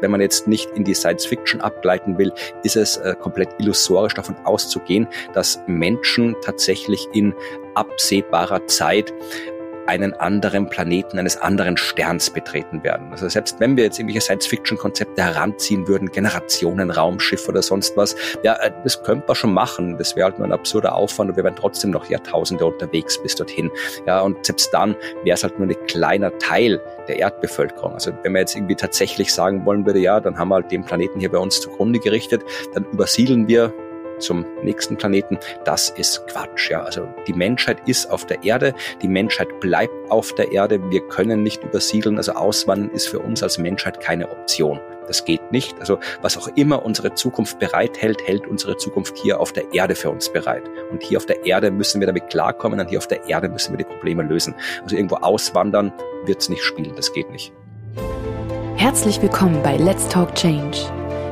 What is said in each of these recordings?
wenn man jetzt nicht in die Science Fiction abgleiten will, ist es äh, komplett illusorisch davon auszugehen, dass Menschen tatsächlich in absehbarer Zeit einen anderen Planeten, eines anderen Sterns betreten werden. Also selbst wenn wir jetzt irgendwelche Science-Fiction-Konzepte heranziehen würden, Generationen, Raumschiff oder sonst was, ja, äh, das könnte man schon machen. Das wäre halt nur ein absurder Aufwand und wir wären trotzdem noch Jahrtausende unterwegs bis dorthin. Ja, und selbst dann wäre es halt nur ein kleiner Teil der Erdbevölkerung. Also wenn man jetzt irgendwie tatsächlich sagen wollen würde, ja, dann haben wir halt den Planeten hier bei uns zugrunde gerichtet, dann übersiedeln wir zum nächsten Planeten, das ist Quatsch. Ja, also die Menschheit ist auf der Erde, die Menschheit bleibt auf der Erde. Wir können nicht übersiedeln, also Auswandern ist für uns als Menschheit keine Option. Das geht nicht. Also was auch immer unsere Zukunft bereithält, hält unsere Zukunft hier auf der Erde für uns bereit. Und hier auf der Erde müssen wir damit klarkommen und hier auf der Erde müssen wir die Probleme lösen. Also irgendwo auswandern wird's nicht spielen, das geht nicht. Herzlich willkommen bei Let's Talk Change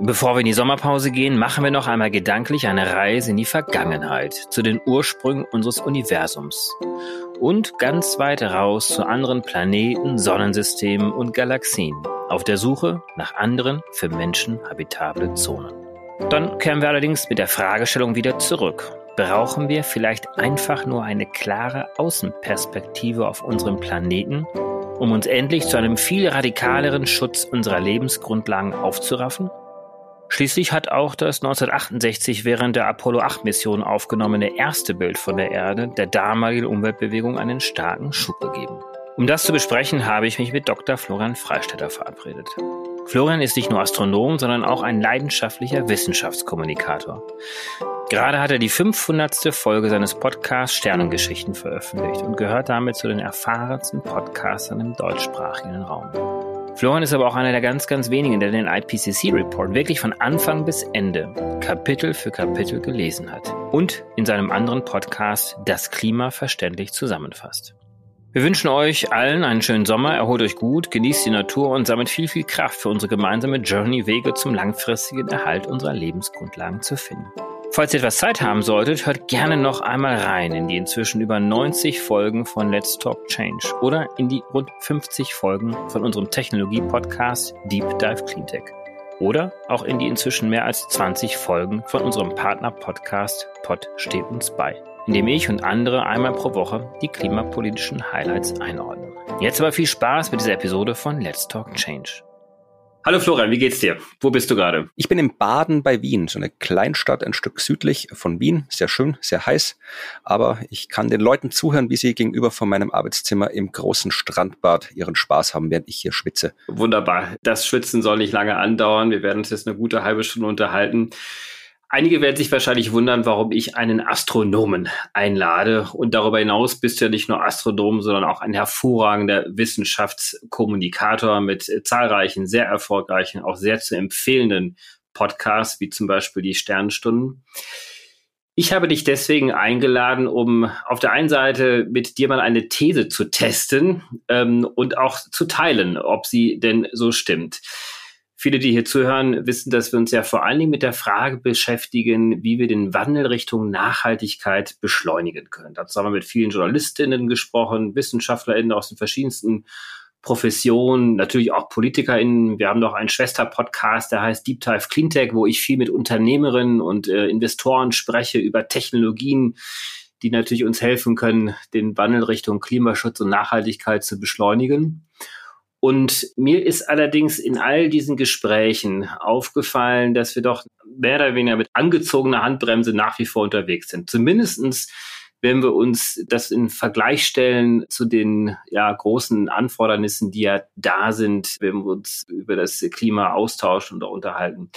Bevor wir in die Sommerpause gehen, machen wir noch einmal gedanklich eine Reise in die Vergangenheit, zu den Ursprüngen unseres Universums und ganz weit raus zu anderen Planeten, Sonnensystemen und Galaxien auf der Suche nach anderen für Menschen habitable Zonen. Dann kehren wir allerdings mit der Fragestellung wieder zurück. Brauchen wir vielleicht einfach nur eine klare Außenperspektive auf unserem Planeten, um uns endlich zu einem viel radikaleren Schutz unserer Lebensgrundlagen aufzuraffen? Schließlich hat auch das 1968 während der Apollo 8 Mission aufgenommene erste Bild von der Erde der damaligen Umweltbewegung einen starken Schub gegeben. Um das zu besprechen, habe ich mich mit Dr. Florian Freistetter verabredet. Florian ist nicht nur Astronom, sondern auch ein leidenschaftlicher Wissenschaftskommunikator. Gerade hat er die 500. Folge seines Podcasts Sternengeschichten veröffentlicht und gehört damit zu den erfahrensten Podcastern im deutschsprachigen Raum. Florian ist aber auch einer der ganz, ganz wenigen, der den IPCC-Report wirklich von Anfang bis Ende, Kapitel für Kapitel gelesen hat und in seinem anderen Podcast Das Klima verständlich zusammenfasst. Wir wünschen euch allen einen schönen Sommer, erholt euch gut, genießt die Natur und sammelt viel, viel Kraft für unsere gemeinsame Journey, Wege zum langfristigen Erhalt unserer Lebensgrundlagen zu finden. Falls ihr etwas Zeit haben solltet, hört gerne noch einmal rein in die inzwischen über 90 Folgen von Let's Talk Change oder in die rund 50 Folgen von unserem Technologie-Podcast Deep Dive Cleantech. Oder auch in die inzwischen mehr als 20 Folgen von unserem Partner-Podcast Pod steht uns bei in dem ich und andere einmal pro Woche die klimapolitischen Highlights einordnen. Jetzt aber viel Spaß mit dieser Episode von Let's Talk Change. Hallo Florian, wie geht's dir? Wo bist du gerade? Ich bin in Baden bei Wien, so eine Kleinstadt ein Stück südlich von Wien. Sehr schön, sehr heiß. Aber ich kann den Leuten zuhören, wie sie gegenüber von meinem Arbeitszimmer im großen Strandbad ihren Spaß haben, während ich hier schwitze. Wunderbar. Das Schwitzen soll nicht lange andauern. Wir werden uns jetzt eine gute halbe Stunde unterhalten. Einige werden sich wahrscheinlich wundern, warum ich einen Astronomen einlade. Und darüber hinaus bist du ja nicht nur Astronom, sondern auch ein hervorragender Wissenschaftskommunikator mit zahlreichen, sehr erfolgreichen, auch sehr zu empfehlenden Podcasts, wie zum Beispiel die Sternstunden. Ich habe dich deswegen eingeladen, um auf der einen Seite mit dir mal eine These zu testen ähm, und auch zu teilen, ob sie denn so stimmt. Viele, die hier zuhören, wissen, dass wir uns ja vor allen Dingen mit der Frage beschäftigen, wie wir den Wandel Richtung Nachhaltigkeit beschleunigen können. Dazu haben wir mit vielen Journalistinnen gesprochen, Wissenschaftlerinnen aus den verschiedensten Professionen, natürlich auch PolitikerInnen. Wir haben noch einen Schwester-Podcast, der heißt Deep Dive Cleantech, wo ich viel mit Unternehmerinnen und äh, Investoren spreche über Technologien, die natürlich uns helfen können, den Wandel Richtung Klimaschutz und Nachhaltigkeit zu beschleunigen. Und mir ist allerdings in all diesen Gesprächen aufgefallen, dass wir doch mehr oder weniger mit angezogener Handbremse nach wie vor unterwegs sind. Zumindestens wenn wir uns das in Vergleich stellen zu den ja, großen Anfordernissen, die ja da sind, wenn wir uns über das Klima austauschen oder unterhalten.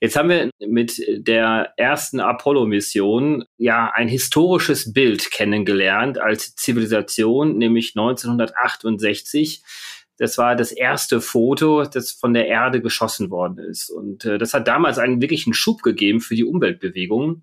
Jetzt haben wir mit der ersten Apollo-Mission ja ein historisches Bild kennengelernt als Zivilisation, nämlich 1968 das war das erste Foto, das von der Erde geschossen worden ist. Und äh, das hat damals einen wirklichen Schub gegeben für die Umweltbewegung.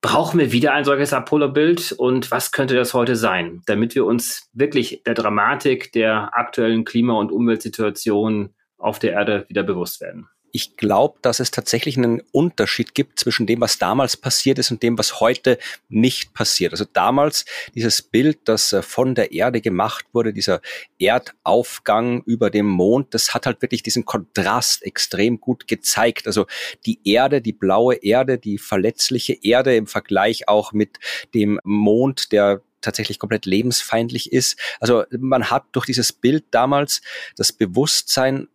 Brauchen wir wieder ein solches Apollo-Bild und was könnte das heute sein, damit wir uns wirklich der Dramatik der aktuellen Klima- und Umweltsituation auf der Erde wieder bewusst werden? Ich glaube, dass es tatsächlich einen Unterschied gibt zwischen dem, was damals passiert ist und dem, was heute nicht passiert. Also damals dieses Bild, das äh, von der Erde gemacht wurde, dieser Erdaufgang über dem Mond, das hat halt wirklich diesen Kontrast extrem gut gezeigt. Also die Erde, die blaue Erde, die verletzliche Erde im Vergleich auch mit dem Mond, der tatsächlich komplett lebensfeindlich ist. Also man hat durch dieses Bild damals das Bewusstsein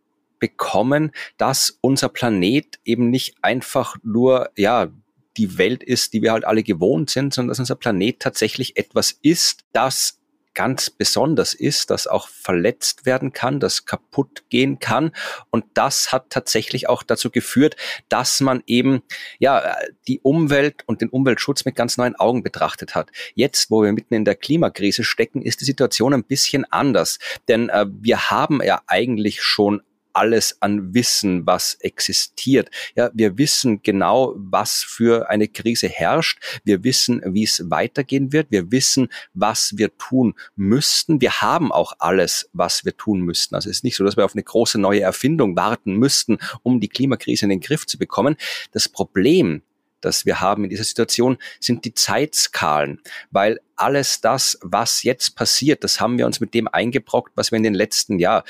bekommen, dass unser Planet eben nicht einfach nur, ja, die Welt ist, die wir halt alle gewohnt sind, sondern dass unser Planet tatsächlich etwas ist, das ganz besonders ist, das auch verletzt werden kann, das kaputt gehen kann. Und das hat tatsächlich auch dazu geführt, dass man eben ja die Umwelt und den Umweltschutz mit ganz neuen Augen betrachtet hat. Jetzt, wo wir mitten in der Klimakrise stecken, ist die Situation ein bisschen anders. Denn äh, wir haben ja eigentlich schon alles an Wissen, was existiert. Ja, wir wissen genau, was für eine Krise herrscht. Wir wissen, wie es weitergehen wird. Wir wissen, was wir tun müssten. Wir haben auch alles, was wir tun müssten. Also es ist nicht so, dass wir auf eine große neue Erfindung warten müssten, um die Klimakrise in den Griff zu bekommen. Das Problem das wir haben in dieser Situation, sind die Zeitskalen, weil alles das, was jetzt passiert, das haben wir uns mit dem eingebrockt, was wir in den letzten äh,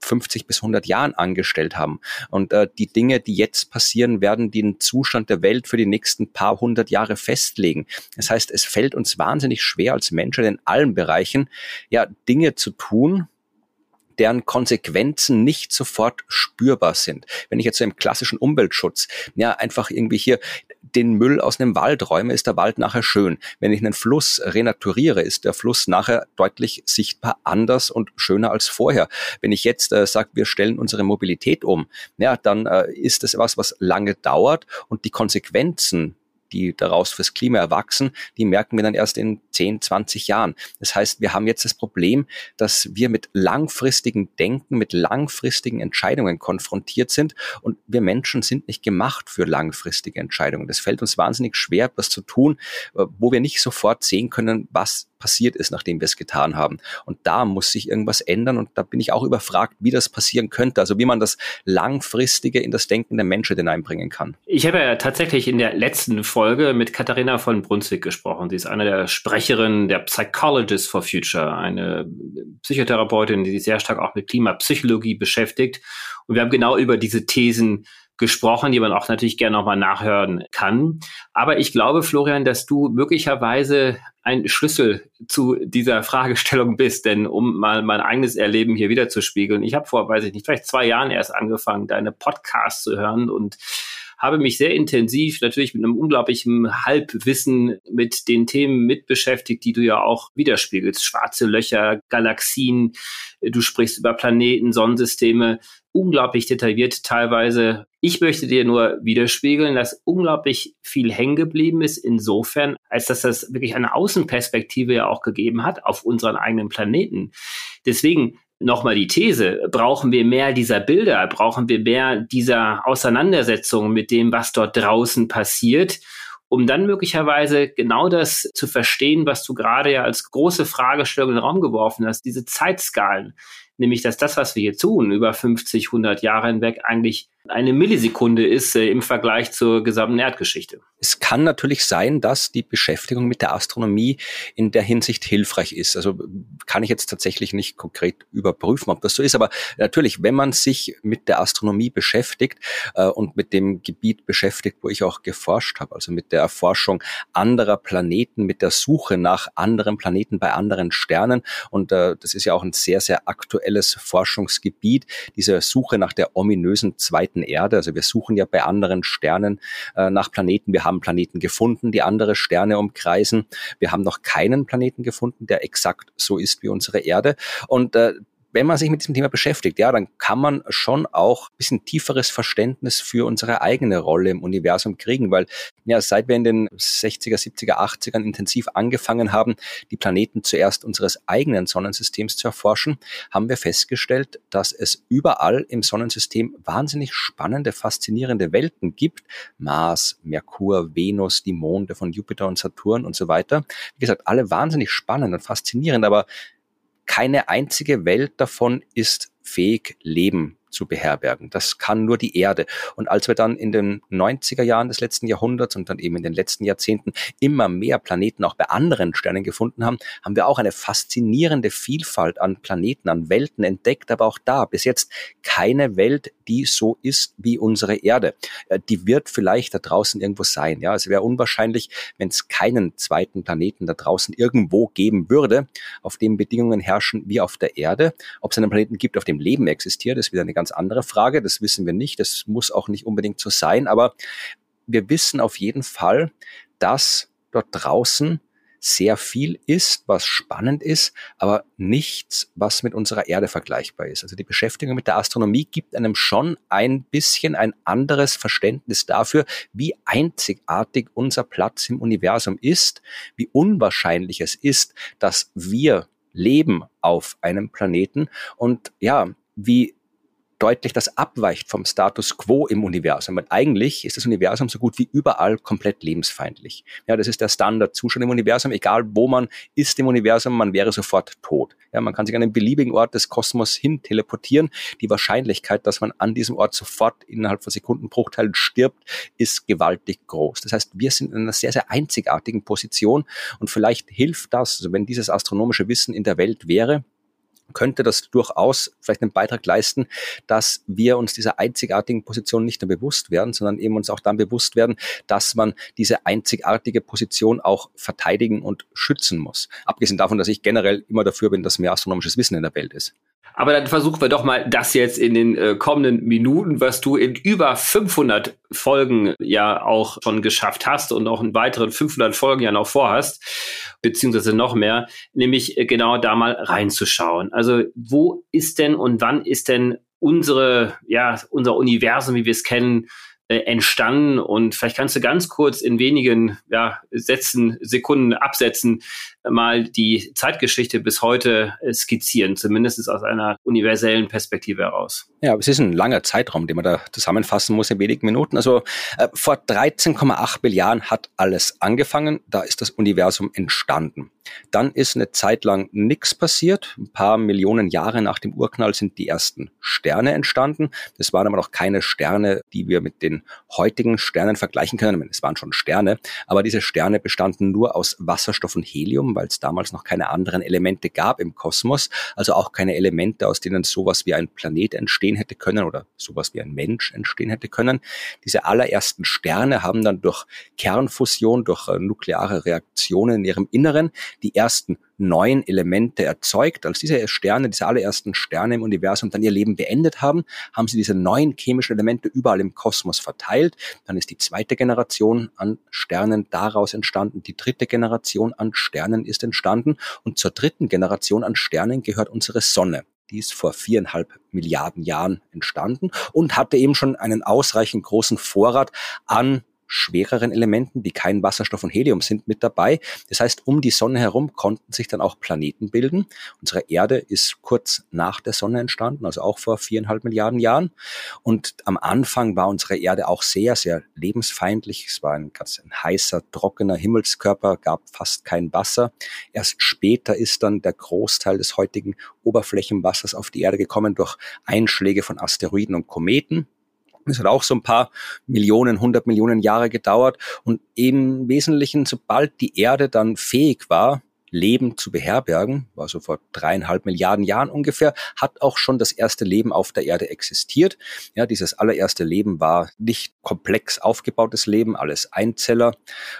50 bis 100 Jahren angestellt haben. Und äh, die Dinge, die jetzt passieren, werden den Zustand der Welt für die nächsten paar hundert Jahre festlegen. Das heißt, es fällt uns wahnsinnig schwer als Menschen in allen Bereichen, ja, Dinge zu tun, deren Konsequenzen nicht sofort spürbar sind. Wenn ich jetzt so im klassischen Umweltschutz, ja, einfach irgendwie hier den Müll aus einem Wald räume, ist der Wald nachher schön. Wenn ich einen Fluss renaturiere, ist der Fluss nachher deutlich sichtbar anders und schöner als vorher. Wenn ich jetzt äh, sage, wir stellen unsere Mobilität um, ja, dann äh, ist das was, was lange dauert und die Konsequenzen die daraus fürs Klima erwachsen, die merken wir dann erst in 10, 20 Jahren. Das heißt, wir haben jetzt das Problem, dass wir mit langfristigen Denken, mit langfristigen Entscheidungen konfrontiert sind und wir Menschen sind nicht gemacht für langfristige Entscheidungen. Das fällt uns wahnsinnig schwer, etwas zu tun, äh, wo wir nicht sofort sehen können, was passiert ist, nachdem wir es getan haben. Und da muss sich irgendwas ändern und da bin ich auch überfragt, wie das passieren könnte, also wie man das Langfristige in das Denken der Menschen hineinbringen kann. Ich habe ja tatsächlich in der letzten Folge mit Katharina von Brunswick gesprochen. Sie ist eine der Sprecherinnen der Psychologist for Future, eine Psychotherapeutin, die sich sehr stark auch mit Klimapsychologie beschäftigt. Und wir haben genau über diese Thesen gesprochen, die man auch natürlich gerne nochmal nachhören kann. Aber ich glaube, Florian, dass du möglicherweise ein Schlüssel zu dieser Fragestellung bist, denn um mal mein eigenes Erleben hier wieder zu spiegeln. Ich habe vor, weiß ich nicht, vielleicht zwei Jahren erst angefangen, deine Podcasts zu hören und habe mich sehr intensiv, natürlich mit einem unglaublichen Halbwissen mit den Themen mit beschäftigt, die du ja auch widerspiegelst. Schwarze Löcher, Galaxien, du sprichst über Planeten, Sonnensysteme unglaublich detailliert teilweise. Ich möchte dir nur widerspiegeln, dass unglaublich viel hängen geblieben ist, insofern, als dass das wirklich eine Außenperspektive ja auch gegeben hat auf unseren eigenen Planeten. Deswegen nochmal die These, brauchen wir mehr dieser Bilder, brauchen wir mehr dieser Auseinandersetzungen mit dem, was dort draußen passiert, um dann möglicherweise genau das zu verstehen, was du gerade ja als große Fragestellung in den Raum geworfen hast, diese Zeitskalen, nämlich dass das, was wir hier tun, über 50, 100 Jahre hinweg eigentlich eine Millisekunde ist äh, im Vergleich zur gesamten Erdgeschichte. Es kann natürlich sein, dass die Beschäftigung mit der Astronomie in der Hinsicht hilfreich ist. Also kann ich jetzt tatsächlich nicht konkret überprüfen, ob das so ist. Aber natürlich, wenn man sich mit der Astronomie beschäftigt äh, und mit dem Gebiet beschäftigt, wo ich auch geforscht habe, also mit der Erforschung anderer Planeten, mit der Suche nach anderen Planeten bei anderen Sternen. Und äh, das ist ja auch ein sehr, sehr aktuelles Forschungsgebiet, diese Suche nach der ominösen zweiten Planeten Erde. Also wir suchen ja bei anderen Sternen äh, nach Planeten. Wir haben Planeten gefunden, die andere Sterne umkreisen. Wir haben noch keinen Planeten gefunden, der exakt so ist wie unsere Erde. Und äh, wenn man sich mit diesem Thema beschäftigt, ja, dann kann man schon auch ein bisschen tieferes Verständnis für unsere eigene Rolle im Universum kriegen, weil ja, seit wir in den 60er, 70er, 80ern intensiv angefangen haben, die Planeten zuerst unseres eigenen Sonnensystems zu erforschen, haben wir festgestellt, dass es überall im Sonnensystem wahnsinnig spannende, faszinierende Welten gibt. Mars, Merkur, Venus, die Monde von Jupiter und Saturn und so weiter. Wie gesagt, alle wahnsinnig spannend und faszinierend, aber keine einzige Welt davon ist fähig, Leben zu beherbergen. Das kann nur die Erde. Und als wir dann in den 90er Jahren des letzten Jahrhunderts und dann eben in den letzten Jahrzehnten immer mehr Planeten auch bei anderen Sternen gefunden haben, haben wir auch eine faszinierende Vielfalt an Planeten, an Welten entdeckt, aber auch da bis jetzt keine Welt, die so ist wie unsere Erde. Äh, die wird vielleicht da draußen irgendwo sein. Ja, es wäre unwahrscheinlich, wenn es keinen zweiten Planeten da draußen irgendwo geben würde, auf dem Bedingungen herrschen wie auf der Erde. Ob es einen Planeten gibt, auf dem Leben existiert, ist wieder eine ganz andere Frage. Das wissen wir nicht. Das muss auch nicht unbedingt so sein. Aber wir wissen auf jeden Fall, dass dort draußen sehr viel ist, was spannend ist, aber nichts, was mit unserer Erde vergleichbar ist. Also die Beschäftigung mit der Astronomie gibt einem schon ein bisschen ein anderes Verständnis dafür, wie einzigartig unser Platz im Universum ist, wie unwahrscheinlich es ist, dass wir leben auf einem Planeten und ja, wie deutlich das abweicht vom Status quo im Universum. Weil eigentlich ist das Universum so gut wie überall komplett lebensfeindlich. Ja, das ist der Standardzustand im Universum. Egal wo man ist im Universum, man wäre sofort tot. Ja, man kann sich an einen beliebigen Ort des Kosmos hin teleportieren. Die Wahrscheinlichkeit, dass man an diesem Ort sofort innerhalb von Sekundenbruchteilen stirbt, ist gewaltig groß. Das heißt, wir sind in einer sehr, sehr einzigartigen Position und vielleicht hilft das, also wenn dieses astronomische Wissen in der Welt wäre, könnte das durchaus vielleicht einen Beitrag leisten, dass wir uns dieser einzigartigen Position nicht nur bewusst werden, sondern eben uns auch dann bewusst werden, dass man diese einzigartige Position auch verteidigen und schützen muss. Abgesehen davon, dass ich generell immer dafür bin, dass mehr astronomisches Wissen in der Welt ist. Aber dann versuchen wir doch mal das jetzt in den äh, kommenden Minuten, was du in über 500 Folgen ja auch schon geschafft hast und auch in weiteren 500 Folgen ja noch vorhast, beziehungsweise noch mehr, nämlich äh, genau da mal reinzuschauen. Also wo ist denn und wann ist denn unsere, ja, unser Universum, wie wir es kennen, äh, entstanden und vielleicht kannst du ganz kurz in wenigen ja, Sätzen, Sekunden absetzen, mal die Zeitgeschichte bis heute äh, skizzieren, zumindest aus einer universellen Perspektive heraus. Ja, es ist ein langer Zeitraum, den man da zusammenfassen muss in wenigen Minuten. Also äh, vor 13,8 Milliarden hat alles angefangen, da ist das Universum entstanden. Dann ist eine Zeit lang nichts passiert. Ein paar Millionen Jahre nach dem Urknall sind die ersten Sterne entstanden. Das waren aber noch keine Sterne, die wir mit den heutigen Sternen vergleichen können. Es waren schon Sterne, aber diese Sterne bestanden nur aus Wasserstoff und Helium, weil es damals noch keine anderen Elemente gab im Kosmos, also auch keine Elemente, aus denen sowas wie ein Planet entstehen hätte können oder sowas wie ein Mensch entstehen hätte können. Diese allerersten Sterne haben dann durch Kernfusion, durch äh, nukleare Reaktionen in ihrem Inneren die ersten neuen Elemente erzeugt. Als diese Sterne, diese allerersten Sterne im Universum dann ihr Leben beendet haben, haben sie diese neuen chemischen Elemente überall im Kosmos verteilt. Dann ist die zweite Generation an Sternen daraus entstanden. Die dritte Generation an Sternen ist entstanden. Und zur dritten Generation an Sternen gehört unsere Sonne. Die ist vor viereinhalb Milliarden Jahren entstanden und hatte eben schon einen ausreichend großen Vorrat an schwereren Elementen, die kein Wasserstoff und Helium sind, mit dabei. Das heißt, um die Sonne herum konnten sich dann auch Planeten bilden. Unsere Erde ist kurz nach der Sonne entstanden, also auch vor viereinhalb Milliarden Jahren. Und am Anfang war unsere Erde auch sehr, sehr lebensfeindlich. Es war ein ganz ein heißer, trockener Himmelskörper, gab fast kein Wasser. Erst später ist dann der Großteil des heutigen Oberflächenwassers auf die Erde gekommen durch Einschläge von Asteroiden und Kometen. Es hat auch so ein paar Millionen, hundert Millionen Jahre gedauert und im Wesentlichen, sobald die Erde dann fähig war, Leben zu beherbergen, war so vor dreieinhalb Milliarden Jahren ungefähr, hat auch schon das erste Leben auf der Erde existiert. Ja, dieses allererste Leben war nicht komplex aufgebautes Leben, alles Einzeller,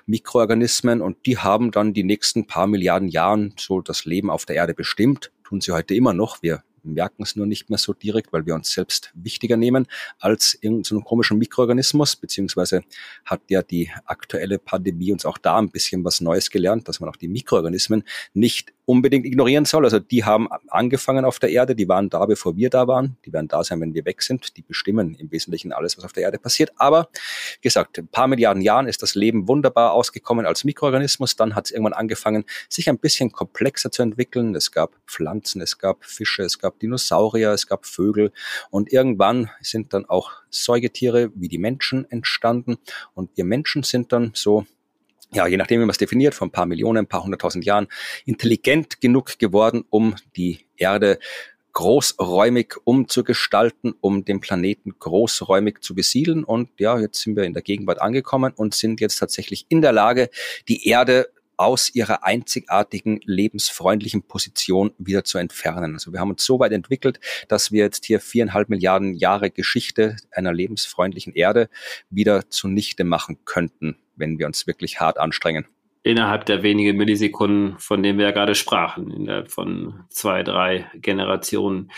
Mikroorganismen und die haben dann die nächsten paar Milliarden Jahren so das Leben auf der Erde bestimmt. Tun sie heute immer noch. Wir merken es nur nicht mehr so direkt, weil wir uns selbst wichtiger nehmen als irgendeinen so komischen Mikroorganismus, beziehungsweise hat ja die aktuelle Pandemie uns auch da ein bisschen was Neues gelernt, dass man auch die Mikroorganismen nicht unbedingt ignorieren soll. Also die haben angefangen auf der Erde, die waren da, bevor wir da waren. Die werden da sein, wenn wir weg sind. Die bestimmen im Wesentlichen alles, was auf der Erde passiert. Aber wie gesagt, ein paar Milliarden Jahren ist das Leben wunderbar ausgekommen als Mikroorganismus. Dann hat es irgendwann angefangen, sich ein bisschen komplexer zu entwickeln. Es gab Pflanzen, es gab Fische, es gab Dinosaurier, es gab Vögel. Und irgendwann sind dann auch Säugetiere wie die Menschen entstanden. Und wir Menschen sind dann so ja, je nachdem, wie man es definiert, vor ein paar Millionen, ein paar hunderttausend Jahren, intelligent genug geworden, um die Erde großräumig umzugestalten, um den Planeten großräumig zu besiedeln. Und ja, jetzt sind wir in der Gegenwart angekommen und sind jetzt tatsächlich in der Lage, die Erde aus ihrer einzigartigen lebensfreundlichen Position wieder zu entfernen. Also wir haben uns so weit entwickelt, dass wir jetzt hier viereinhalb Milliarden Jahre Geschichte einer lebensfreundlichen Erde wieder zunichte machen könnten, wenn wir uns wirklich hart anstrengen innerhalb der wenigen Millisekunden, von denen wir ja gerade sprachen, innerhalb von zwei, drei Generationen.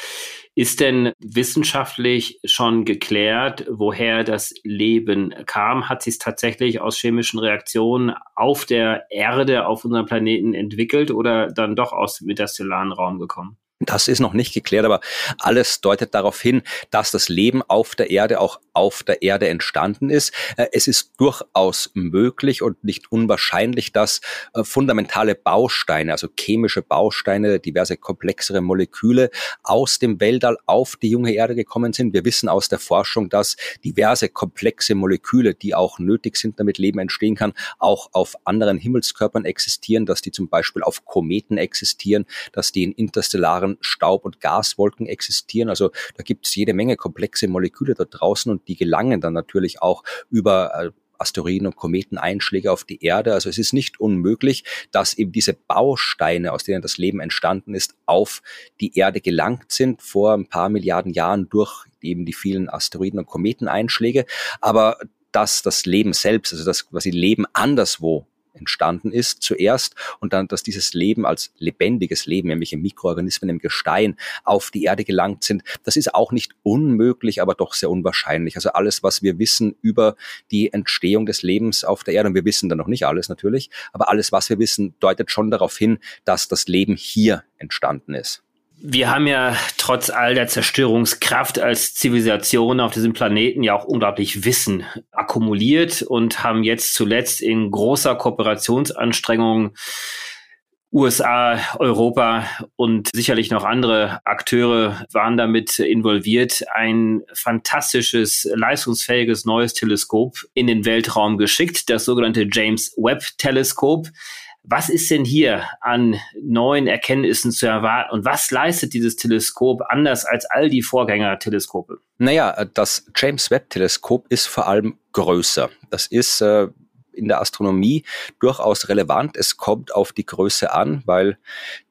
Ist denn wissenschaftlich schon geklärt, woher das Leben kam? Hat sich es tatsächlich aus chemischen Reaktionen auf der Erde, auf unserem Planeten entwickelt oder dann doch aus dem interstellaren Raum gekommen? Das ist noch nicht geklärt, aber alles deutet darauf hin, dass das Leben auf der Erde auch auf der Erde entstanden ist. Äh, es ist durchaus möglich und nicht unwahrscheinlich, dass äh, fundamentale Bausteine, also chemische Bausteine, diverse komplexere Moleküle aus dem Weltall auf die junge Erde gekommen sind. Wir wissen aus der Forschung, dass diverse komplexe Moleküle, die auch nötig sind, damit Leben entstehen kann, auch auf anderen Himmelskörpern existieren, dass die zum Beispiel auf Kometen existieren, dass die in interstellaren Sternen Staub- und Gaswolken existieren. Also da gibt es jede Menge komplexe Moleküle da draußen und die gelangen dann natürlich auch über äh, Asteroiden und Kometeneinschläge auf die Erde. Also es ist nicht unmöglich, dass eben diese Bausteine, aus denen das Leben entstanden ist, auf die Erde gelangt sind vor ein paar Milliarden Jahren durch eben die vielen Asteroiden und Kometeneinschläge. Aber dass das Leben selbst, also das quasi Leben anderswo entstanden ist zuerst und dann, dass dieses Leben als lebendiges Leben, nämlich Mikroorganismen im Gestein, auf die Erde gelangt sind. Das ist auch nicht unmöglich, aber doch sehr unwahrscheinlich. Also alles, was wir wissen über die Entstehung des Lebens auf der Erde, und wir wissen da noch nicht alles natürlich, aber alles, was wir wissen, deutet schon darauf hin, dass das Leben hier entstanden ist. Wir haben ja trotz all der Zerstörungskraft als Zivilisation auf diesem Planeten ja auch unglaublich Wissen akkumuliert und haben jetzt zuletzt in großer Kooperationsanstrengung USA, Europa und sicherlich noch andere Akteure waren damit involviert, ein fantastisches, leistungsfähiges neues Teleskop in den Weltraum geschickt, das sogenannte James Webb Teleskop. Was ist denn hier an neuen Erkenntnissen zu erwarten und was leistet dieses Teleskop anders als all die Vorgängerteleskope? Naja, das James Webb Teleskop ist vor allem größer. Das ist äh, in der Astronomie durchaus relevant. Es kommt auf die Größe an, weil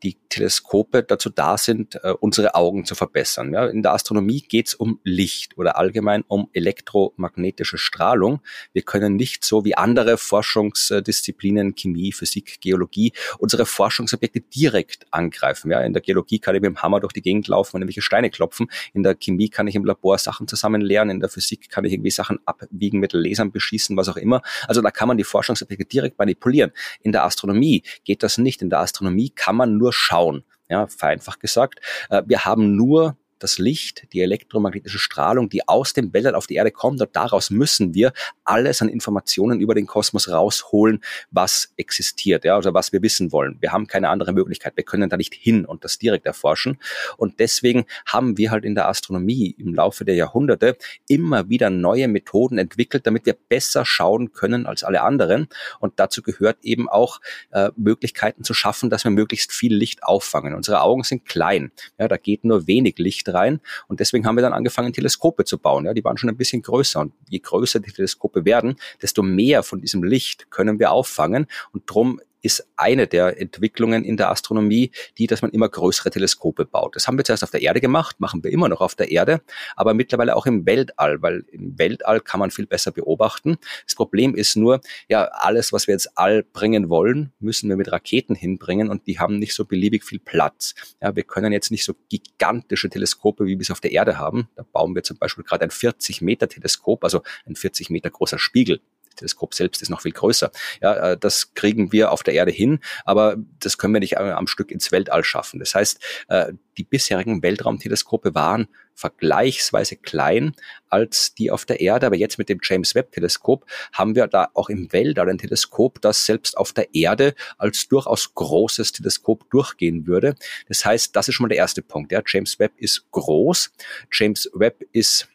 die Teleskope dazu da sind, äh, unsere Augen zu verbessern. Ja, in der Astronomie geht es um Licht oder allgemein um elektromagnetische Strahlung. Wir können nicht so wie andere Forschungsdisziplinen, Chemie, Physik, Geologie, unsere Forschungsobjekte direkt angreifen. Ja, in der Geologie kann ich mit dem Hammer durch die Gegend laufen und irgendwelche Steine klopfen. In der Chemie kann ich im Labor Sachen zusammen lernen. In der Physik kann ich irgendwie Sachen abwiegen mit Lasern beschießen, was auch immer. Also da kann man die Forschungsobjekte direkt manipulieren. In der Astronomie geht das nicht. In der Astronomie kann man nur schauen. Ja, vereinfacht gesagt. Äh, wir haben nur das Licht, die elektromagnetische Strahlung, die aus dem Weltall auf die Erde kommt. Und daraus müssen wir alles an Informationen über den Kosmos rausholen, was existiert, ja, also was wir wissen wollen. Wir haben keine andere Möglichkeit. Wir können da nicht hin und das direkt erforschen. Und deswegen haben wir halt in der Astronomie im Laufe der Jahrhunderte immer wieder neue Methoden entwickelt, damit wir besser schauen können als alle anderen. Und dazu gehört eben auch äh, Möglichkeiten zu schaffen, dass wir möglichst viel Licht auffangen. Unsere Augen sind klein. Ja, da geht nur wenig Licht rein. Und deswegen haben wir dann angefangen, Teleskope zu bauen. Ja, die waren schon ein bisschen größer. Und je größer die Teleskope werden, desto mehr von diesem Licht können wir auffangen. Und drum ist eine der Entwicklungen in der Astronomie, die, dass man immer größere Teleskope baut. Das haben wir zuerst auf der Erde gemacht, machen wir immer noch auf der Erde, aber mittlerweile auch im Weltall, weil im Weltall kann man viel besser beobachten. Das Problem ist nur, ja, alles, was wir jetzt all bringen wollen, müssen wir mit Raketen hinbringen und die haben nicht so beliebig viel Platz. Ja, wir können jetzt nicht so gigantische Teleskope, wie wir es auf der Erde haben. Da bauen wir zum Beispiel gerade ein 40 Meter Teleskop, also ein 40 Meter großer Spiegel Teleskop selbst ist noch viel größer. Ja, äh, das kriegen wir auf der Erde hin, aber das können wir nicht am Stück ins Weltall schaffen. Das heißt, äh, die bisherigen Weltraumteleskope waren vergleichsweise klein als die auf der Erde. Aber jetzt mit dem James Webb Teleskop haben wir da auch im Weltall ein Teleskop, das selbst auf der Erde als durchaus großes Teleskop durchgehen würde. Das heißt, das ist schon mal der erste Punkt. Ja. James Webb ist groß. James Webb ist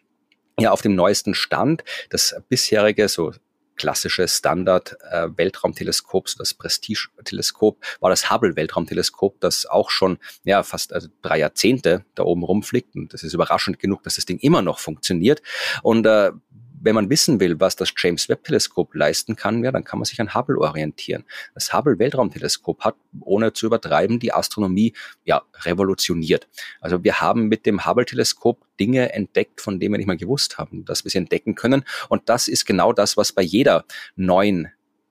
ja auf dem neuesten Stand. Das bisherige, so klassische Standard äh, das Prestige-Teleskop, war das Hubble-Weltraumteleskop, das auch schon ja fast also drei Jahrzehnte da oben rumfliegt. Und das ist überraschend genug, dass das Ding immer noch funktioniert. Und äh, wenn man wissen will, was das James Webb Teleskop leisten kann, ja, dann kann man sich an Hubble orientieren. Das Hubble Weltraumteleskop hat, ohne zu übertreiben, die Astronomie ja revolutioniert. Also wir haben mit dem Hubble Teleskop Dinge entdeckt, von denen wir nicht mal gewusst haben, dass wir sie entdecken können. Und das ist genau das, was bei jeder neuen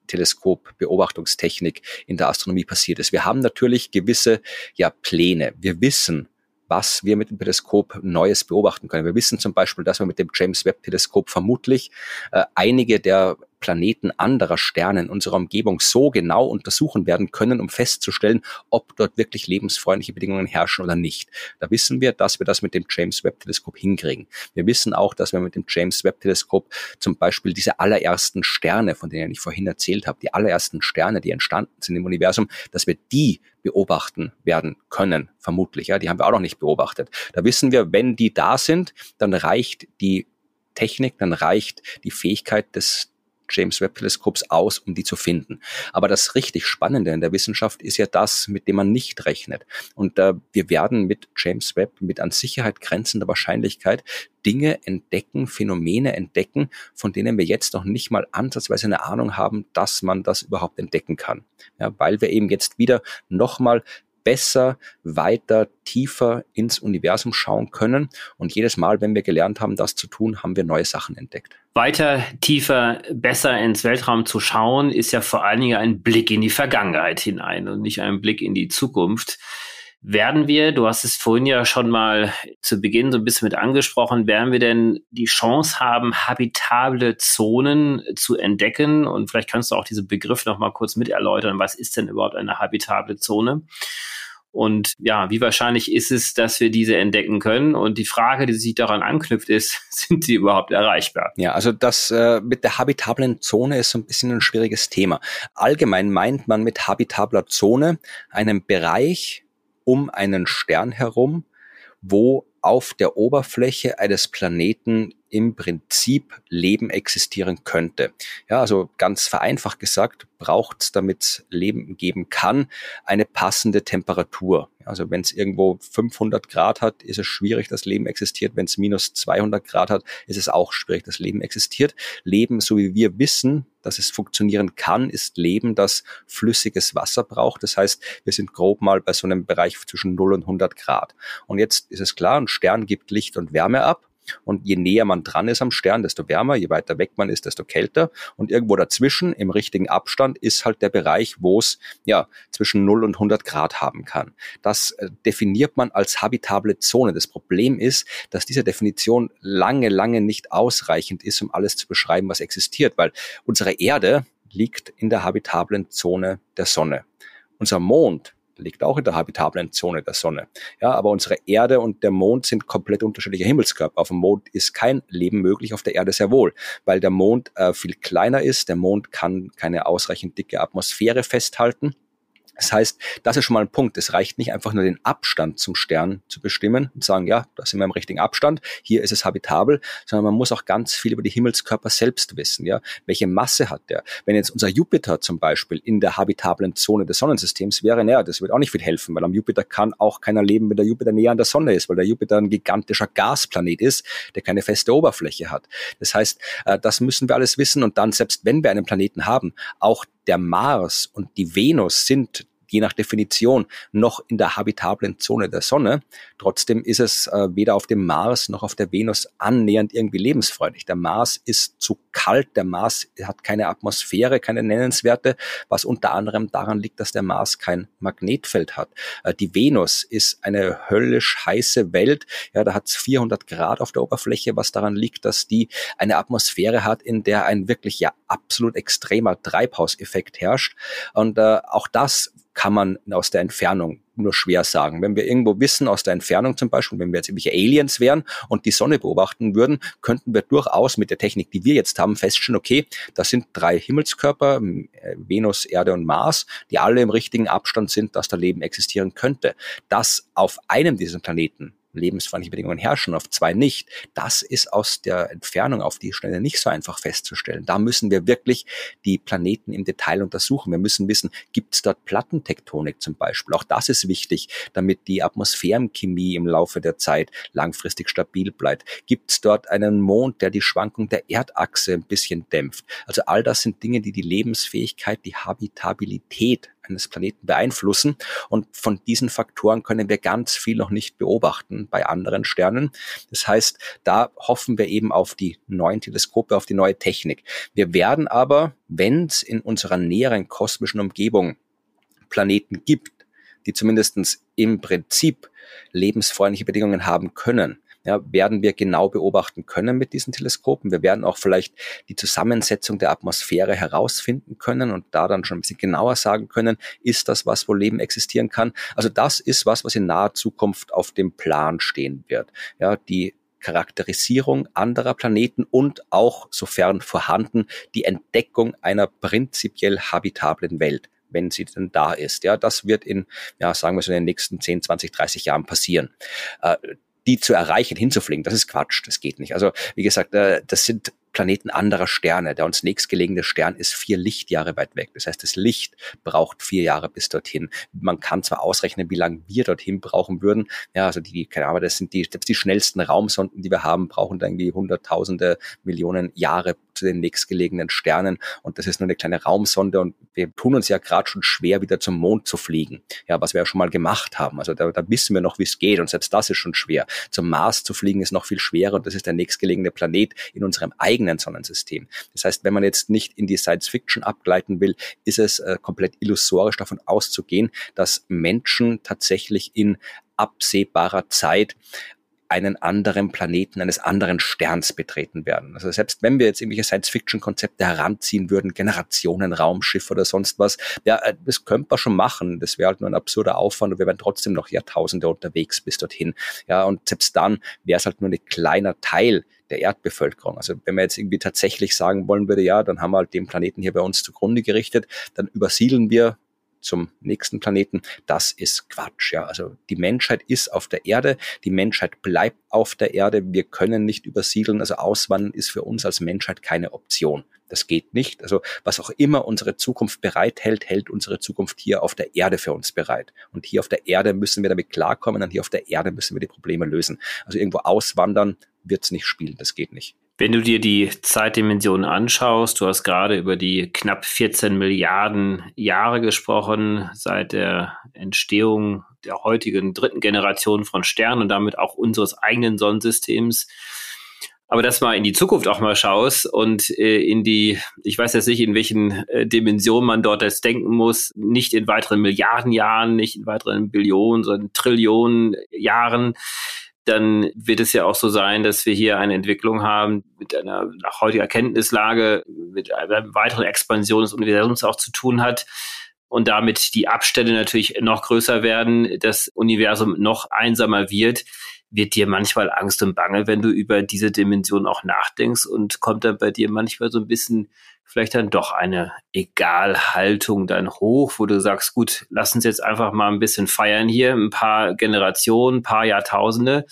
Teleskopbeobachtungstechnik in der Astronomie passiert ist. Wir haben natürlich gewisse ja, Pläne. Wir wissen, was wir mit dem Teleskop Neues beobachten können. Wir wissen zum Beispiel, dass wir mit dem James Webb Teleskop vermutlich äh, einige der Planeten anderer Sterne in unserer Umgebung so genau untersuchen werden können, um festzustellen, ob dort wirklich lebensfreundliche Bedingungen herrschen oder nicht. Da wissen wir, dass wir das mit dem James Webb Teleskop hinkriegen. Wir wissen auch, dass wir mit dem James Webb Teleskop zum Beispiel diese allerersten Sterne, von denen ich vorhin erzählt habe, die allerersten Sterne, die entstanden sind im Universum, dass wir die beobachten werden können, vermutlich. Ja, die haben wir auch noch nicht beobachtet. Da wissen wir, wenn die da sind, dann reicht die Technik, dann reicht die Fähigkeit des James Webb Teleskops aus, um die zu finden. Aber das richtig Spannende in der Wissenschaft ist ja das, mit dem man nicht rechnet. Und äh, wir werden mit James Webb mit an Sicherheit grenzender Wahrscheinlichkeit Dinge entdecken, Phänomene entdecken, von denen wir jetzt noch nicht mal ansatzweise eine Ahnung haben, dass man das überhaupt entdecken kann. Ja, weil wir eben jetzt wieder nochmal besser, weiter, tiefer ins Universum schauen können. Und jedes Mal, wenn wir gelernt haben, das zu tun, haben wir neue Sachen entdeckt. Weiter, tiefer, besser ins Weltraum zu schauen, ist ja vor allen Dingen ein Blick in die Vergangenheit hinein und nicht ein Blick in die Zukunft werden wir, du hast es vorhin ja schon mal zu Beginn so ein bisschen mit angesprochen, werden wir denn die Chance haben, habitable Zonen zu entdecken? Und vielleicht kannst du auch diesen Begriff noch mal kurz mit erläutern. Was ist denn überhaupt eine habitable Zone? Und ja, wie wahrscheinlich ist es, dass wir diese entdecken können? Und die Frage, die sich daran anknüpft, ist, sind sie überhaupt erreichbar? Ja, also das äh, mit der habitablen Zone ist so ein bisschen ein schwieriges Thema. Allgemein meint man mit habitabler Zone einen Bereich, um einen Stern herum, wo auf der Oberfläche eines Planeten im Prinzip Leben existieren könnte. Ja, also ganz vereinfacht gesagt, braucht es, damit Leben geben kann, eine passende Temperatur. Also wenn es irgendwo 500 Grad hat, ist es schwierig, dass Leben existiert. Wenn es minus 200 Grad hat, ist es auch schwierig, dass Leben existiert. Leben, so wie wir wissen, dass es funktionieren kann, ist Leben, das flüssiges Wasser braucht. Das heißt, wir sind grob mal bei so einem Bereich zwischen 0 und 100 Grad. Und jetzt ist es klar, ein Stern gibt Licht und Wärme ab. Und je näher man dran ist am Stern, desto wärmer, je weiter weg man ist, desto kälter. Und irgendwo dazwischen, im richtigen Abstand, ist halt der Bereich, wo es ja zwischen 0 und 100 Grad haben kann. Das äh, definiert man als habitable Zone. Das Problem ist, dass diese Definition lange, lange nicht ausreichend ist, um alles zu beschreiben, was existiert, weil unsere Erde liegt in der habitablen Zone der Sonne. Unser Mond liegt auch in der habitablen Zone der Sonne. Ja, aber unsere Erde und der Mond sind komplett unterschiedliche Himmelskörper. Auf dem Mond ist kein Leben möglich, auf der Erde sehr wohl, weil der Mond äh, viel kleiner ist. Der Mond kann keine ausreichend dicke Atmosphäre festhalten. Das heißt, das ist schon mal ein Punkt. Es reicht nicht einfach nur den Abstand zum Stern zu bestimmen und sagen, ja, da sind wir im richtigen Abstand, hier ist es habitabel, sondern man muss auch ganz viel über die Himmelskörper selbst wissen. Ja, welche Masse hat der? Wenn jetzt unser Jupiter zum Beispiel in der habitablen Zone des Sonnensystems wäre, naja, das wird auch nicht viel helfen, weil am Jupiter kann auch keiner leben, wenn der Jupiter näher an der Sonne ist, weil der Jupiter ein gigantischer Gasplanet ist, der keine feste Oberfläche hat. Das heißt, äh, das müssen wir alles wissen und dann, selbst wenn wir einen Planeten haben, auch der Mars und die Venus sind je nach Definition noch in der habitablen Zone der Sonne. Trotzdem ist es äh, weder auf dem Mars noch auf der Venus annähernd irgendwie lebensfreundlich. Der Mars ist zu kalt, der Mars hat keine Atmosphäre, keine nennenswerte, was unter anderem daran liegt, dass der Mars kein Magnetfeld hat. Äh, die Venus ist eine höllisch heiße Welt. Ja, da hat es 400 Grad auf der Oberfläche, was daran liegt, dass die eine Atmosphäre hat, in der ein wirklich ja absolut extremer Treibhauseffekt herrscht. Und äh, auch das kann man aus der Entfernung nur schwer sagen. Wenn wir irgendwo wissen, aus der Entfernung zum Beispiel, wenn wir jetzt irgendwelche Aliens wären und die Sonne beobachten würden, könnten wir durchaus mit der Technik, die wir jetzt haben, feststellen, okay, das sind drei Himmelskörper, äh, Venus, Erde und Mars, die alle im richtigen Abstand sind, dass da Leben existieren könnte. Dass auf einem dieser Planeten lebensfreundliche Bedingungen herrschen, auf zwei nicht. Das ist aus der Entfernung auf die Stelle nicht so einfach festzustellen. Da müssen wir wirklich die Planeten im Detail untersuchen. Wir müssen wissen, gibt es dort Plattentektonik zum Beispiel? Auch das ist wichtig, damit die Atmosphärenchemie im Laufe der Zeit langfristig stabil bleibt. Gibt es dort einen Mond, der die Schwankung der Erdachse ein bisschen dämpft? Also all das sind Dinge, die die Lebensfähigkeit, die Habitabilität eines Planeten beeinflussen. Und von diesen Faktoren können wir ganz viel noch nicht beobachten bei anderen Sternen. Das heißt, da hoffen wir eben auf die neuen Teleskope, auf die neue Technik. Wir werden aber, wenn es in unserer näheren kosmischen Umgebung Planeten gibt, die zumindestens im Prinzip lebensfreundliche Bedingungen haben können, ja, werden wir genau beobachten können mit diesen Teleskopen. Wir werden auch vielleicht die Zusammensetzung der Atmosphäre herausfinden können und da dann schon ein bisschen genauer sagen können, ist das was, wo Leben existieren kann. Also das ist was, was in naher Zukunft auf dem Plan stehen wird. Ja, die Charakterisierung anderer Planeten und auch, sofern vorhanden, die Entdeckung einer prinzipiell habitablen Welt wenn sie denn da ist. Ja, das wird in, ja, sagen wir so in den nächsten 10, 20, 30 Jahren passieren. Äh, die zu erreichen, hinzufliegen, das ist Quatsch, das geht nicht. Also wie gesagt, äh, das sind Planeten anderer Sterne. Der uns nächstgelegene Stern ist vier Lichtjahre weit weg. Das heißt, das Licht braucht vier Jahre bis dorthin. Man kann zwar ausrechnen, wie lange wir dorthin brauchen würden. Ja, also die, keine Ahnung, das sind die, das die schnellsten Raumsonden, die wir haben, brauchen dann irgendwie hunderttausende Millionen Jahre zu den nächstgelegenen Sternen. Und das ist nur eine kleine Raumsonde und wir tun uns ja gerade schon schwer, wieder zum Mond zu fliegen. Ja, was wir ja schon mal gemacht haben. Also da, da wissen wir noch, wie es geht und selbst das ist schon schwer. Zum Mars zu fliegen ist noch viel schwerer und das ist der nächstgelegene Planet in unserem eigenen Sonnensystem. Das heißt, wenn man jetzt nicht in die Science Fiction abgleiten will, ist es äh, komplett illusorisch davon auszugehen, dass Menschen tatsächlich in absehbarer Zeit einen anderen Planeten, eines anderen Sterns betreten werden. Also selbst wenn wir jetzt irgendwelche Science-Fiction-Konzepte heranziehen würden, Generationen, Raumschiff oder sonst was, ja, äh, das könnte man schon machen. Das wäre halt nur ein absurder Aufwand und wir wären trotzdem noch Jahrtausende unterwegs bis dorthin. Ja, und selbst dann wäre es halt nur ein kleiner Teil der Erdbevölkerung. Also wenn man jetzt irgendwie tatsächlich sagen wollen würde, ja, dann haben wir halt den Planeten hier bei uns zugrunde gerichtet, dann übersiedeln wir zum nächsten Planeten, das ist Quatsch. Ja, also die Menschheit ist auf der Erde, die Menschheit bleibt auf der Erde. Wir können nicht übersiedeln. Also Auswandern ist für uns als Menschheit keine Option. Das geht nicht. Also was auch immer unsere Zukunft bereithält, hält unsere Zukunft hier auf der Erde für uns bereit. Und hier auf der Erde müssen wir damit klarkommen und hier auf der Erde müssen wir die Probleme lösen. Also irgendwo auswandern wird es nicht spielen. Das geht nicht. Wenn du dir die Zeitdimensionen anschaust, du hast gerade über die knapp 14 Milliarden Jahre gesprochen seit der Entstehung der heutigen dritten Generation von Sternen und damit auch unseres eigenen Sonnensystems. Aber dass mal in die Zukunft auch mal schaust und äh, in die, ich weiß jetzt nicht, in welchen äh, Dimensionen man dort jetzt denken muss, nicht in weiteren Milliarden Jahren, nicht in weiteren Billionen, sondern Trillionen Jahren, dann wird es ja auch so sein, dass wir hier eine Entwicklung haben mit einer nach heutiger Kenntnislage, mit einer weiteren Expansion des Universums auch zu tun hat und damit die Abstände natürlich noch größer werden, das Universum noch einsamer wird wird dir manchmal Angst und Bange, wenn du über diese Dimension auch nachdenkst und kommt dann bei dir manchmal so ein bisschen vielleicht dann doch eine Egalhaltung dann hoch, wo du sagst, gut, lass uns jetzt einfach mal ein bisschen feiern hier, ein paar Generationen, ein paar Jahrtausende.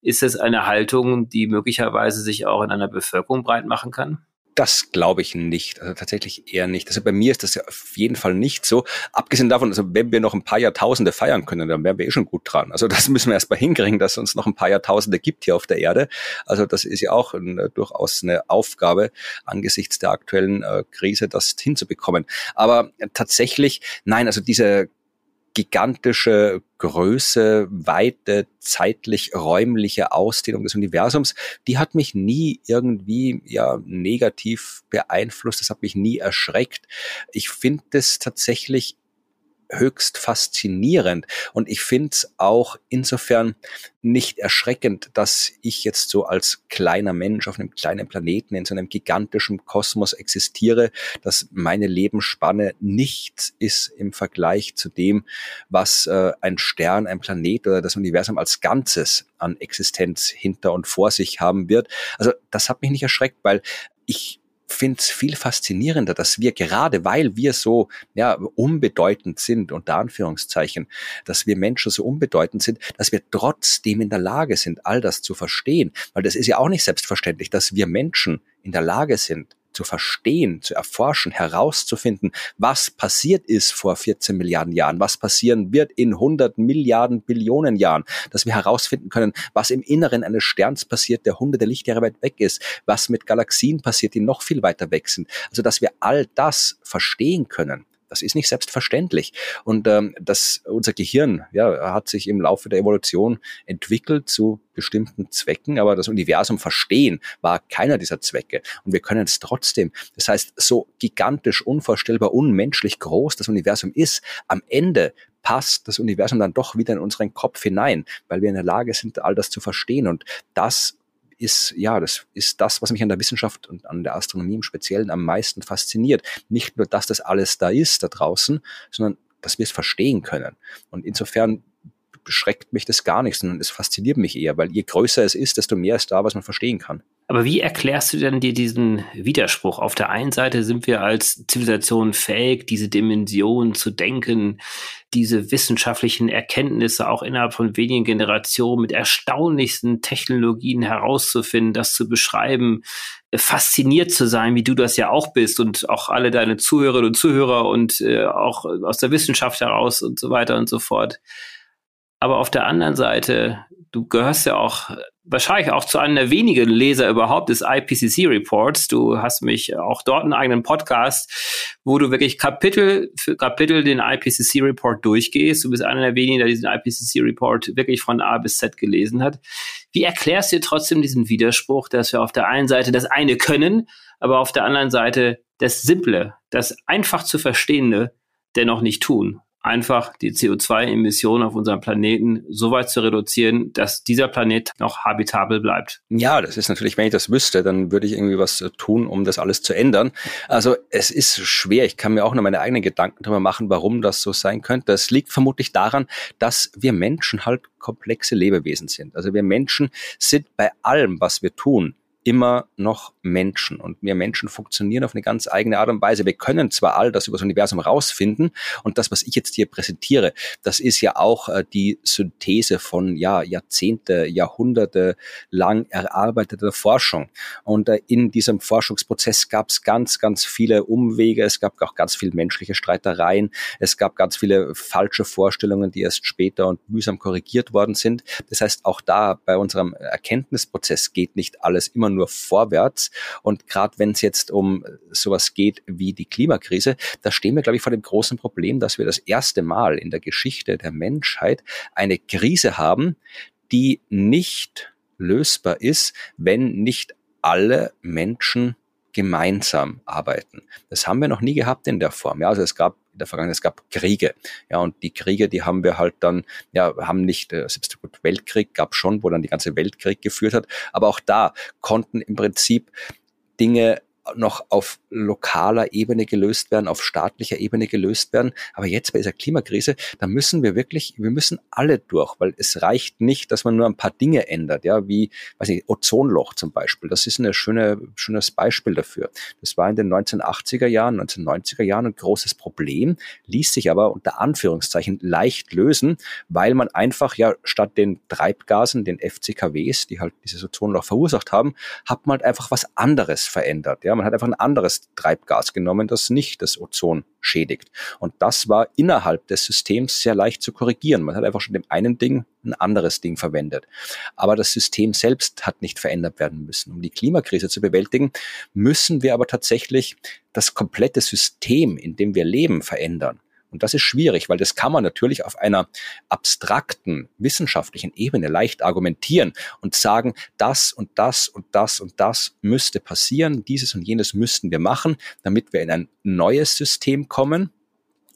Ist es eine Haltung, die möglicherweise sich auch in einer Bevölkerung breit machen kann? Das glaube ich nicht. Also tatsächlich eher nicht. Also bei mir ist das ja auf jeden Fall nicht so. Abgesehen davon, also wenn wir noch ein paar Jahrtausende feiern können, dann wären wir eh schon gut dran. Also das müssen wir erst mal hinkriegen, dass es uns noch ein paar Jahrtausende gibt hier auf der Erde. Also das ist ja auch ein, äh, durchaus eine Aufgabe angesichts der aktuellen äh, Krise, das hinzubekommen. Aber tatsächlich, nein, also diese gigantische Größe, Weite, zeitlich räumliche Ausdehnung des Universums, die hat mich nie irgendwie ja negativ beeinflusst, das hat mich nie erschreckt. Ich finde es tatsächlich höchst faszinierend. Und ich finde es auch insofern nicht erschreckend, dass ich jetzt so als kleiner Mensch auf einem kleinen Planeten in so einem gigantischen Kosmos existiere, dass meine Lebensspanne nichts ist im Vergleich zu dem, was äh, ein Stern, ein Planet oder das Universum als Ganzes an Existenz hinter und vor sich haben wird. Also das hat mich nicht erschreckt, weil ich finde es viel faszinierender, dass wir gerade, weil wir so ja, unbedeutend sind, unter Anführungszeichen, dass wir Menschen so unbedeutend sind, dass wir trotzdem in der Lage sind, all das zu verstehen. Weil das ist ja auch nicht selbstverständlich, dass wir Menschen in der Lage sind, zu verstehen, zu erforschen, herauszufinden, was passiert ist vor 14 Milliarden Jahren, was passieren wird in 100 Milliarden Billionen Jahren, dass wir herausfinden können, was im Inneren eines Sterns passiert, der hunderte Lichtjahre weit weg ist, was mit Galaxien passiert, die noch viel weiter weg sind. Also, dass wir all das verstehen können. Das ist nicht selbstverständlich. Und ähm, das, unser Gehirn ja, hat sich im Laufe der Evolution entwickelt zu bestimmten Zwecken, aber das Universum verstehen war keiner dieser Zwecke. Und wir können es trotzdem. Das heißt, so gigantisch, unvorstellbar, unmenschlich groß das Universum ist, am Ende passt das Universum dann doch wieder in unseren Kopf hinein, weil wir in der Lage sind, all das zu verstehen. Und das ist, ja, das ist das, was mich an der Wissenschaft und an der Astronomie im Speziellen am meisten fasziniert. Nicht nur, dass das alles da ist, da draußen, sondern dass wir es verstehen können. Und insofern beschreckt mich das gar nicht, sondern es fasziniert mich eher, weil je größer es ist, desto mehr ist da, was man verstehen kann. Aber wie erklärst du denn dir diesen Widerspruch? Auf der einen Seite sind wir als Zivilisation fähig, diese Dimension zu denken, diese wissenschaftlichen Erkenntnisse auch innerhalb von wenigen Generationen mit erstaunlichsten Technologien herauszufinden, das zu beschreiben, fasziniert zu sein, wie du das ja auch bist und auch alle deine Zuhörerinnen und Zuhörer und äh, auch aus der Wissenschaft heraus und so weiter und so fort. Aber auf der anderen Seite, du gehörst ja auch wahrscheinlich auch zu einem der wenigen Leser überhaupt des IPCC Reports. Du hast mich auch dort einen eigenen Podcast, wo du wirklich Kapitel für Kapitel den IPCC Report durchgehst. Du bist einer der wenigen, der diesen IPCC Report wirklich von A bis Z gelesen hat. Wie erklärst du dir trotzdem diesen Widerspruch, dass wir auf der einen Seite das eine können, aber auf der anderen Seite das Simple, das einfach zu verstehende dennoch nicht tun? Einfach die CO2-Emissionen auf unserem Planeten so weit zu reduzieren, dass dieser Planet noch habitabel bleibt. Ja, das ist natürlich, wenn ich das wüsste, dann würde ich irgendwie was tun, um das alles zu ändern. Also es ist schwer. Ich kann mir auch noch meine eigenen Gedanken darüber machen, warum das so sein könnte. Das liegt vermutlich daran, dass wir Menschen halt komplexe Lebewesen sind. Also wir Menschen sind bei allem, was wir tun, immer noch Menschen. Und wir Menschen funktionieren auf eine ganz eigene Art und Weise. Wir können zwar all das über das Universum rausfinden und das, was ich jetzt hier präsentiere, das ist ja auch äh, die Synthese von ja, Jahrzehnte, Jahrhunderte lang erarbeiteter Forschung. Und äh, in diesem Forschungsprozess gab es ganz, ganz viele Umwege. Es gab auch ganz viele menschliche Streitereien. Es gab ganz viele falsche Vorstellungen, die erst später und mühsam korrigiert worden sind. Das heißt, auch da bei unserem Erkenntnisprozess geht nicht alles immer nur vorwärts. Und gerade wenn es jetzt um sowas geht wie die Klimakrise, da stehen wir, glaube ich, vor dem großen Problem, dass wir das erste Mal in der Geschichte der Menschheit eine Krise haben, die nicht lösbar ist, wenn nicht alle Menschen gemeinsam arbeiten. Das haben wir noch nie gehabt in der Form. Ja, also es gab in der Vergangenheit, es gab Kriege. Ja, und die Kriege, die haben wir halt dann, ja, haben nicht, äh, selbst gut, Weltkrieg gab schon, wo dann die ganze Weltkrieg geführt hat, aber auch da konnten im Prinzip Dinge noch auf lokaler Ebene gelöst werden, auf staatlicher Ebene gelöst werden. Aber jetzt bei dieser Klimakrise, da müssen wir wirklich, wir müssen alle durch, weil es reicht nicht, dass man nur ein paar Dinge ändert, ja, wie, weiß ich, Ozonloch zum Beispiel. Das ist ein schöne, schönes Beispiel dafür. Das war in den 1980er Jahren, 1990er Jahren ein großes Problem, ließ sich aber unter Anführungszeichen leicht lösen, weil man einfach ja statt den Treibgasen, den FCKWs, die halt dieses Ozonloch verursacht haben, hat man halt einfach was anderes verändert, ja. Man hat einfach ein anderes Treibgas genommen, das nicht das Ozon schädigt. Und das war innerhalb des Systems sehr leicht zu korrigieren. Man hat einfach schon dem einen Ding ein anderes Ding verwendet. Aber das System selbst hat nicht verändert werden müssen. Um die Klimakrise zu bewältigen, müssen wir aber tatsächlich das komplette System, in dem wir leben, verändern. Und das ist schwierig, weil das kann man natürlich auf einer abstrakten wissenschaftlichen Ebene leicht argumentieren und sagen, das und das und das und das müsste passieren, dieses und jenes müssten wir machen, damit wir in ein neues System kommen,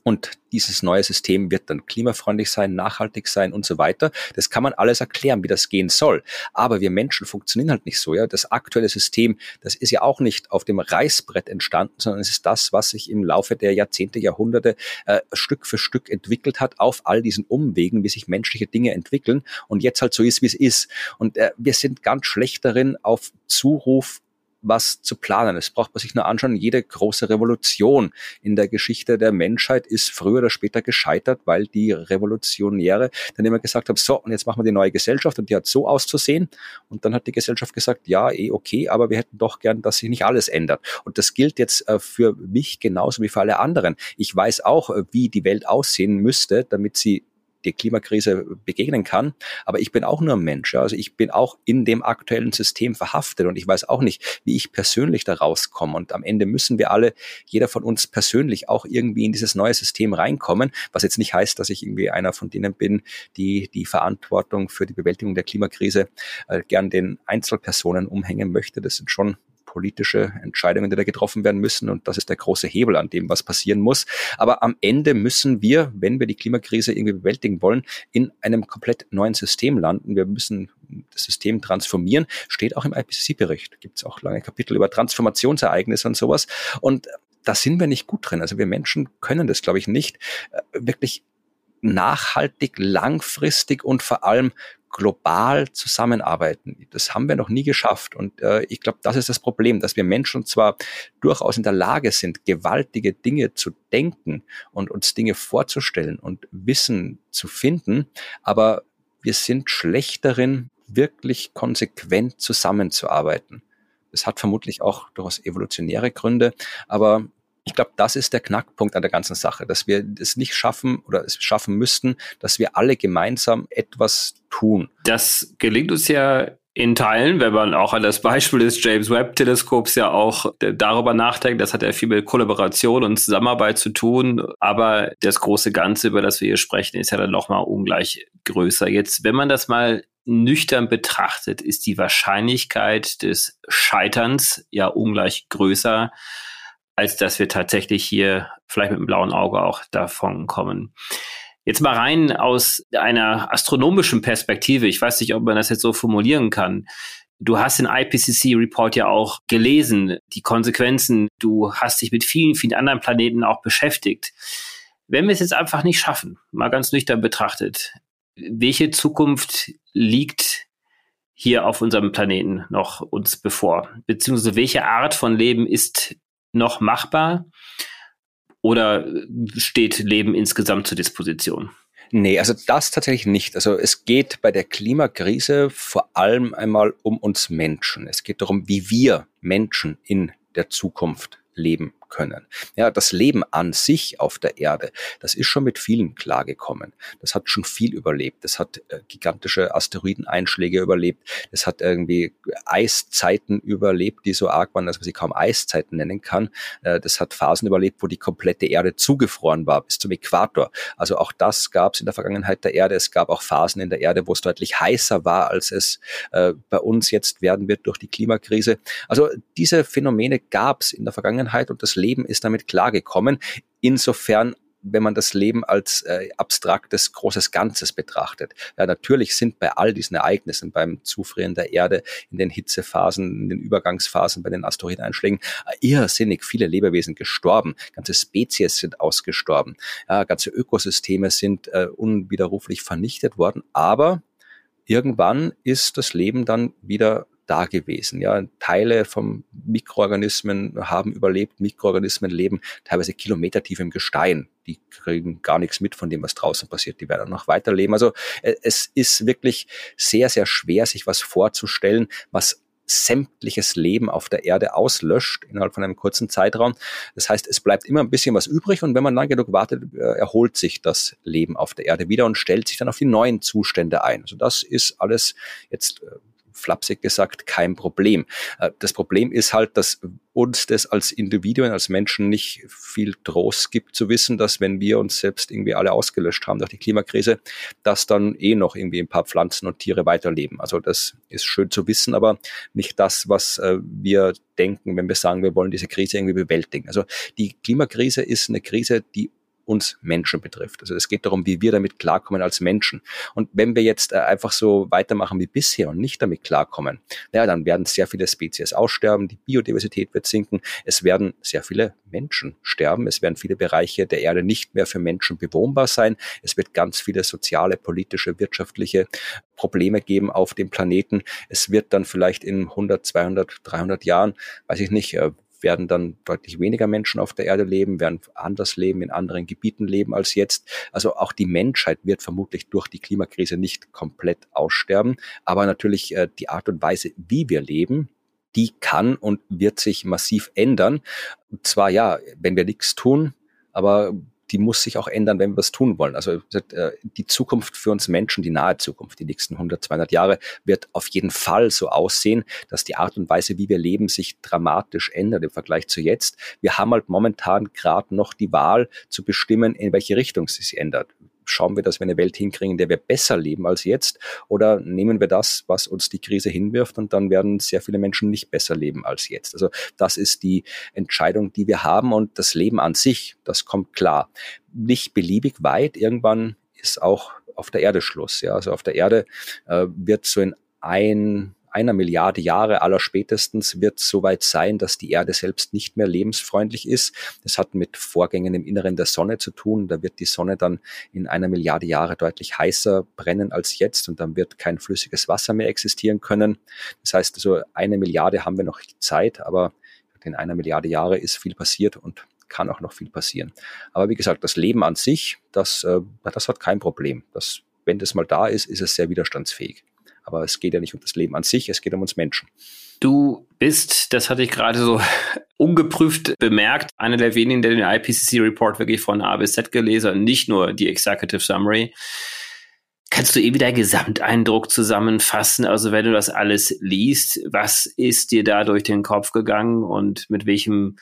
und dieses neue System wird dann klimafreundlich sein, nachhaltig sein und so weiter. Das kann man alles erklären, wie das gehen soll. Aber wir Menschen funktionieren halt nicht so. Ja, das aktuelle System, das ist ja auch nicht auf dem Reißbrett entstanden, sondern es ist das, was sich im Laufe der Jahrzehnte, Jahrhunderte äh, Stück für Stück entwickelt hat auf all diesen Umwegen, wie sich menschliche Dinge entwickeln und jetzt halt so ist, wie es ist. Und äh, wir sind ganz schlecht darin, auf Zuruf was zu planen. Es braucht man sich nur anschauen, jede große Revolution in der Geschichte der Menschheit ist früher oder später gescheitert, weil die Revolutionäre dann immer gesagt haben, so, und jetzt machen wir die neue Gesellschaft und die hat so auszusehen. Und dann hat die Gesellschaft gesagt, ja, eh okay, aber wir hätten doch gern, dass sich nicht alles ändert. Und das gilt jetzt äh, für mich genauso wie für alle anderen. Ich weiß auch, äh, wie die Welt aussehen müsste, damit sie die Klimakrise begegnen kann. Aber ich bin auch nur ein Mensch. Also ich bin auch in dem aktuellen System verhaftet und ich weiß auch nicht, wie ich persönlich da rauskomme. Und am Ende müssen wir alle, jeder von uns persönlich auch irgendwie in dieses neue System reinkommen, was jetzt nicht heißt, dass ich irgendwie einer von denen bin, die die Verantwortung für die Bewältigung der Klimakrise äh, gern den Einzelpersonen umhängen möchte. Das sind schon politische Entscheidungen, die da getroffen werden müssen. Und das ist der große Hebel an dem, was passieren muss. Aber am Ende müssen wir, wenn wir die Klimakrise irgendwie bewältigen wollen, in einem komplett neuen System landen. Wir müssen das System transformieren. Steht auch im IPCC-Bericht. Gibt es auch lange Kapitel über Transformationsereignisse und sowas. Und da sind wir nicht gut drin. Also wir Menschen können das, glaube ich, nicht äh, wirklich nachhaltig, langfristig und vor allem global zusammenarbeiten. Das haben wir noch nie geschafft. Und äh, ich glaube, das ist das Problem, dass wir Menschen zwar durchaus in der Lage sind, gewaltige Dinge zu denken und uns Dinge vorzustellen und Wissen zu finden, aber wir sind schlecht darin, wirklich konsequent zusammenzuarbeiten. Das hat vermutlich auch durchaus evolutionäre Gründe, aber ich glaube, das ist der Knackpunkt an der ganzen Sache, dass wir es nicht schaffen oder es schaffen müssten, dass wir alle gemeinsam etwas tun. Das gelingt uns ja in Teilen, wenn man auch an das Beispiel des James Webb Teleskops ja auch darüber nachdenkt, das hat ja viel mit Kollaboration und Zusammenarbeit zu tun, aber das große Ganze, über das wir hier sprechen, ist ja dann nochmal ungleich größer. Jetzt, wenn man das mal nüchtern betrachtet, ist die Wahrscheinlichkeit des Scheiterns ja ungleich größer als dass wir tatsächlich hier vielleicht mit dem blauen Auge auch davon kommen. Jetzt mal rein aus einer astronomischen Perspektive. Ich weiß nicht, ob man das jetzt so formulieren kann. Du hast den IPCC-Report ja auch gelesen, die Konsequenzen. Du hast dich mit vielen, vielen anderen Planeten auch beschäftigt. Wenn wir es jetzt einfach nicht schaffen, mal ganz nüchtern betrachtet, welche Zukunft liegt hier auf unserem Planeten noch uns bevor? Beziehungsweise welche Art von Leben ist noch machbar? Oder steht Leben insgesamt zur Disposition? Nee, also das tatsächlich nicht. Also es geht bei der Klimakrise vor allem einmal um uns Menschen. Es geht darum, wie wir Menschen in der Zukunft leben können. Ja, das Leben an sich auf der Erde, das ist schon mit vielen klargekommen. Das hat schon viel überlebt. Das hat äh, gigantische Asteroideneinschläge überlebt. Das hat irgendwie Eiszeiten überlebt, die so arg waren, dass man sie kaum Eiszeiten nennen kann. Äh, das hat Phasen überlebt, wo die komplette Erde zugefroren war bis zum Äquator. Also auch das gab es in der Vergangenheit der Erde. Es gab auch Phasen in der Erde, wo es deutlich heißer war, als es äh, bei uns jetzt werden wird durch die Klimakrise. Also diese Phänomene gab es in der Vergangenheit und das Leben ist damit klargekommen. Insofern wenn man das Leben als äh, abstraktes, großes Ganzes betrachtet. Ja, natürlich sind bei all diesen Ereignissen, beim Zufrieren der Erde, in den Hitzephasen, in den Übergangsphasen, bei den Asteroideneinschlägen, äh, irrsinnig viele Lebewesen gestorben. Ganze Spezies sind ausgestorben. Ja, ganze Ökosysteme sind äh, unwiderruflich vernichtet worden. Aber irgendwann ist das Leben dann wieder da gewesen. Ja, Teile von Mikroorganismen haben überlebt. Mikroorganismen leben teilweise kilometertief im Gestein. Die kriegen gar nichts mit von dem, was draußen passiert. Die werden noch weiterleben. Also äh, es ist wirklich sehr, sehr schwer, sich was vorzustellen, was sämtliches Leben auf der Erde auslöscht innerhalb von einem kurzen Zeitraum. Das heißt, es bleibt immer ein bisschen was übrig und wenn man lang genug wartet, äh, erholt sich das Leben auf der Erde wieder und stellt sich dann auf die neuen Zustände ein. Also das ist alles jetzt äh, flapsig gesagt kein Problem. Äh, das Problem ist halt, dass uns das als Individuen, als Menschen nicht viel Trost gibt zu wissen, dass wenn wir uns selbst irgendwie alle ausgelöscht haben durch die Klimakrise, dass dann eh noch irgendwie ein paar Pflanzen und Tiere weiterleben. Also das ist schön zu wissen, aber nicht das, was äh, wir denken, wenn wir sagen, wir wollen diese Krise irgendwie bewältigen. Also die Klimakrise ist eine Krise, die uns Menschen betrifft. Also es geht darum, wie wir damit klarkommen als Menschen. Und wenn wir jetzt äh, einfach so weitermachen wie bisher und nicht damit klarkommen, naja, dann werden sehr viele Spezies aussterben, die Biodiversität wird sinken, es werden sehr viele Menschen sterben, es werden viele Bereiche der Erde nicht mehr für Menschen bewohnbar sein, es wird ganz viele soziale, politische, wirtschaftliche Probleme geben auf dem Planeten. Es wird dann vielleicht in 100, 200, 300 Jahren, weiß ich nicht, äh, werden dann deutlich weniger Menschen auf der Erde leben, werden anders leben, in anderen Gebieten leben als jetzt. Also auch die Menschheit wird vermutlich durch die Klimakrise nicht komplett aussterben. Aber natürlich äh, die Art und Weise, wie wir leben, die kann und wird sich massiv ändern. Und zwar ja, wenn wir nichts tun, aber die muss sich auch ändern, wenn wir es tun wollen. Also äh, die Zukunft für uns Menschen, die nahe Zukunft, die nächsten 100, 200 Jahre, wird auf jeden Fall so aussehen, dass die Art und Weise, wie wir leben, sich dramatisch ändert im Vergleich zu jetzt. Wir haben halt momentan gerade noch die Wahl zu bestimmen, in welche Richtung sie sich ändert schauen wir, dass wir eine Welt hinkriegen, in der wir besser leben als jetzt? Oder nehmen wir das, was uns die Krise hinwirft und dann werden sehr viele Menschen nicht besser leben als jetzt? Also das ist die Entscheidung, die wir haben und das Leben an sich, das kommt klar. Nicht beliebig weit, irgendwann ist auch auf der Erde Schluss. Ja, also auf der Erde äh, wird so in ein einer Milliarde Jahre aller spätestens wird es soweit sein, dass die Erde selbst nicht mehr lebensfreundlich ist. Das hat mit Vorgängen im Inneren der Sonne zu tun. Da wird die Sonne dann in einer Milliarde Jahre deutlich heißer brennen als jetzt und dann wird kein flüssiges Wasser mehr existieren können. Das heißt also, eine Milliarde haben wir noch Zeit, aber in einer Milliarde Jahre ist viel passiert und kann auch noch viel passieren. Aber wie gesagt, das Leben an sich, das, äh, das hat kein Problem. Das, wenn das mal da ist, ist es sehr widerstandsfähig. Aber es geht ja nicht um das Leben an sich, es geht um uns Menschen. Du bist, das hatte ich gerade so ungeprüft bemerkt, einer der wenigen, der den IPCC-Report wirklich von A bis Z gelesen und nicht nur die Executive Summary. Kannst du irgendwie deinen Gesamteindruck zusammenfassen? Also wenn du das alles liest, was ist dir da durch den Kopf gegangen und mit welchem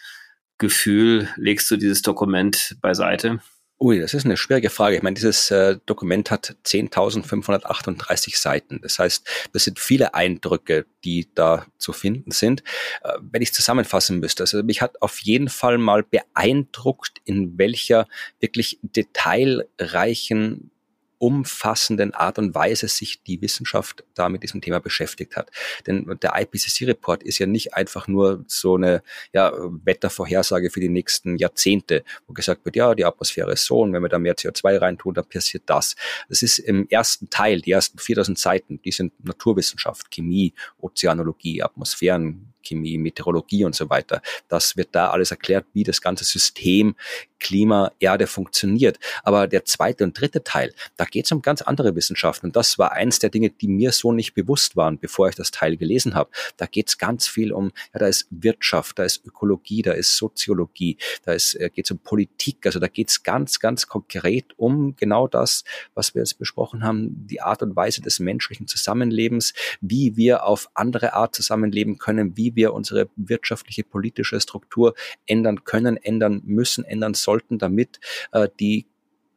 Gefühl legst du dieses Dokument beiseite? Ui, das ist eine schwierige Frage. Ich meine, dieses äh, Dokument hat 10.538 Seiten. Das heißt, das sind viele Eindrücke, die da zu finden sind. Äh, wenn ich zusammenfassen müsste, also mich hat auf jeden Fall mal beeindruckt, in welcher wirklich detailreichen umfassenden Art und Weise sich die Wissenschaft da mit diesem Thema beschäftigt hat. Denn der IPCC-Report ist ja nicht einfach nur so eine ja, Wettervorhersage für die nächsten Jahrzehnte, wo gesagt wird, ja, die Atmosphäre ist so und wenn wir da mehr CO2 reintun, dann passiert das. Das ist im ersten Teil, die ersten 4000 Seiten, die sind Naturwissenschaft, Chemie, Ozeanologie, Atmosphären, Chemie, Meteorologie und so weiter. Das wird da alles erklärt, wie das ganze System Klima, Erde funktioniert. Aber der zweite und dritte Teil, da geht es um ganz andere Wissenschaften. Und das war eins der Dinge, die mir so nicht bewusst waren, bevor ich das Teil gelesen habe. Da geht es ganz viel um, ja, da ist Wirtschaft, da ist Ökologie, da ist Soziologie, da äh, geht es um Politik. Also da geht es ganz, ganz konkret um genau das, was wir jetzt besprochen haben, die Art und Weise des menschlichen Zusammenlebens, wie wir auf andere Art zusammenleben können, wie wir unsere wirtschaftliche, politische Struktur ändern können, ändern müssen, ändern sollten, damit äh, die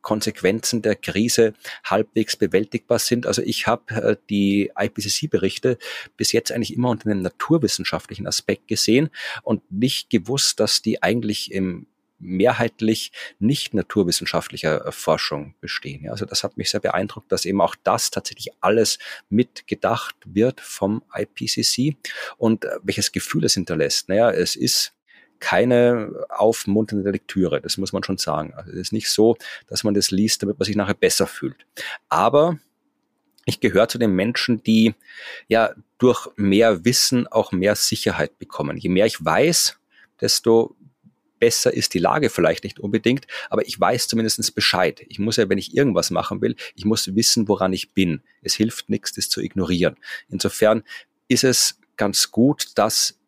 Konsequenzen der Krise halbwegs bewältigbar sind. Also ich habe äh, die IPCC-Berichte bis jetzt eigentlich immer unter einem naturwissenschaftlichen Aspekt gesehen und nicht gewusst, dass die eigentlich im mehrheitlich nicht naturwissenschaftlicher äh, Forschung bestehen. Also das hat mich sehr beeindruckt, dass eben auch das tatsächlich alles mitgedacht wird vom IPCC und äh, welches Gefühl es hinterlässt. Naja, es ist keine aufmunternde Lektüre, das muss man schon sagen. Also es ist nicht so, dass man das liest, damit man sich nachher besser fühlt. Aber ich gehöre zu den Menschen, die ja durch mehr Wissen auch mehr Sicherheit bekommen. Je mehr ich weiß, desto besser ist die Lage vielleicht nicht unbedingt, aber ich weiß zumindest Bescheid. Ich muss ja, wenn ich irgendwas machen will, ich muss wissen, woran ich bin. Es hilft nichts, das zu ignorieren. Insofern ist es ganz gut, dass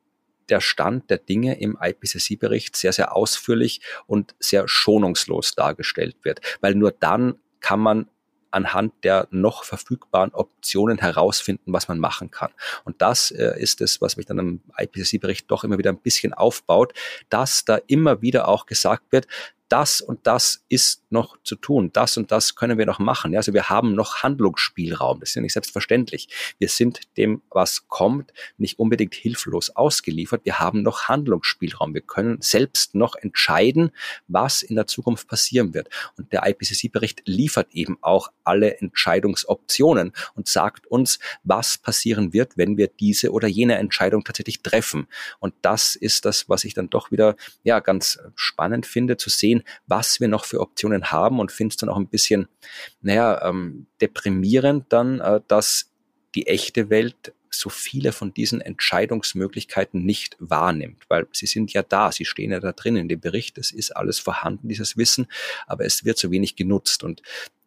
der Stand der Dinge im IPCC-Bericht sehr, sehr ausführlich und sehr schonungslos dargestellt wird, weil nur dann kann man anhand der noch verfügbaren Optionen herausfinden, was man machen kann. Und das äh, ist es, was mich dann im IPCC-Bericht doch immer wieder ein bisschen aufbaut, dass da immer wieder auch gesagt wird, das und das ist noch zu tun, das und das können wir noch machen. Ja, also wir haben noch Handlungsspielraum, das ist ja nicht selbstverständlich. Wir sind dem, was kommt, nicht unbedingt hilflos ausgeliefert. Wir haben noch Handlungsspielraum. Wir können selbst noch entscheiden, was in der Zukunft passieren wird. Und der IPCC-Bericht liefert eben auch alle Entscheidungsoptionen und sagt uns, was passieren wird, wenn wir diese oder jene Entscheidung tatsächlich treffen. Und das ist das, was ich dann doch wieder ja ganz spannend finde zu sehen, was wir noch für Optionen haben und finde es dann auch ein bisschen, naja, ähm, deprimierend dann, äh, dass die echte Welt so viele von diesen Entscheidungsmöglichkeiten nicht wahrnimmt, weil sie sind ja da, sie stehen ja da drin in dem Bericht, es ist alles vorhanden, dieses Wissen, aber es wird so wenig genutzt. Und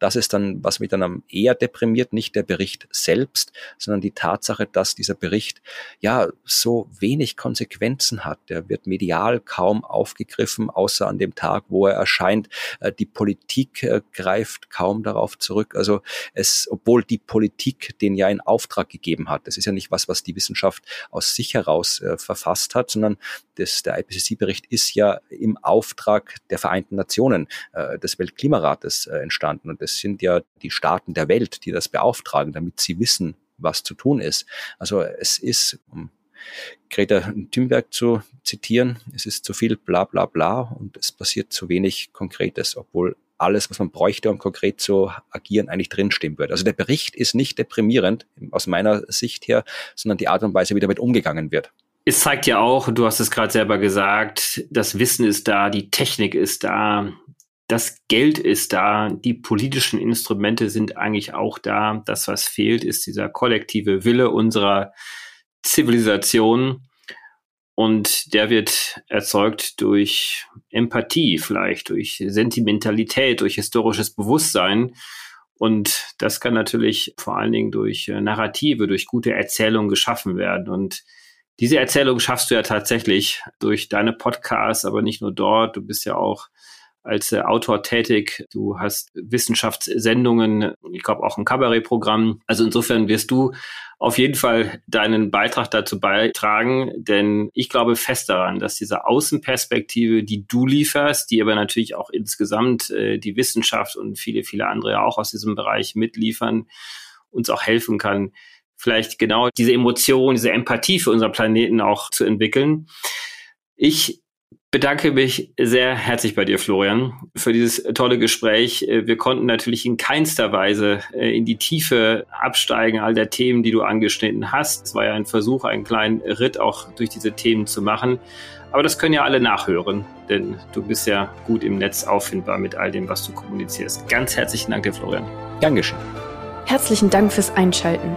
das ist dann, was mich dann am eher deprimiert, nicht der Bericht selbst, sondern die Tatsache, dass dieser Bericht ja so wenig Konsequenzen hat. Der wird medial kaum aufgegriffen, außer an dem Tag, wo er erscheint. Äh, die Politik äh, greift kaum darauf zurück. Also es, obwohl die Politik den ja in Auftrag gegeben hat. Das ist ja nicht was, was die Wissenschaft aus sich heraus äh, verfasst hat, sondern das, der IPCC-Bericht ist ja im Auftrag der Vereinten Nationen, des Weltklimarates entstanden. Und das es sind ja die Staaten der Welt, die das beauftragen, damit sie wissen, was zu tun ist. Also es ist, um Greta Thunberg zu zitieren, es ist zu viel bla bla bla und es passiert zu wenig Konkretes, obwohl alles, was man bräuchte, um konkret zu agieren, eigentlich drinstehen würde. Also der Bericht ist nicht deprimierend aus meiner Sicht her, sondern die Art und Weise, wie damit umgegangen wird. Es zeigt ja auch, du hast es gerade selber gesagt, das Wissen ist da, die Technik ist da, das Geld ist da, die politischen Instrumente sind eigentlich auch da. Das, was fehlt, ist dieser kollektive Wille unserer Zivilisation. Und der wird erzeugt durch Empathie, vielleicht durch Sentimentalität, durch historisches Bewusstsein. Und das kann natürlich vor allen Dingen durch äh, Narrative, durch gute Erzählungen geschaffen werden. Und diese Erzählung schaffst du ja tatsächlich durch deine Podcasts, aber nicht nur dort. Du bist ja auch als äh, Autor tätig. Du hast Wissenschaftssendungen, ich glaube auch ein Kabarettprogramm. Also insofern wirst du auf jeden Fall deinen Beitrag dazu beitragen, denn ich glaube fest daran, dass diese Außenperspektive, die du lieferst, die aber natürlich auch insgesamt äh, die Wissenschaft und viele, viele andere auch aus diesem Bereich mitliefern, uns auch helfen kann, vielleicht genau diese Emotion, diese Empathie für unseren Planeten auch zu entwickeln. Ich bedanke mich sehr herzlich bei dir, Florian, für dieses tolle Gespräch. Äh, wir konnten natürlich in keinster Weise äh, in die Tiefe absteigen, all der Themen, die du angeschnitten hast. Es war ja ein Versuch, einen kleinen Ritt auch durch diese Themen zu machen. Aber das können ja alle nachhören, denn du bist ja gut im Netz auffindbar mit all dem, was du kommunizierst. Ganz herzlichen Dank dir, Florian. Geschehen. Herzlichen Dank fürs Einschalten.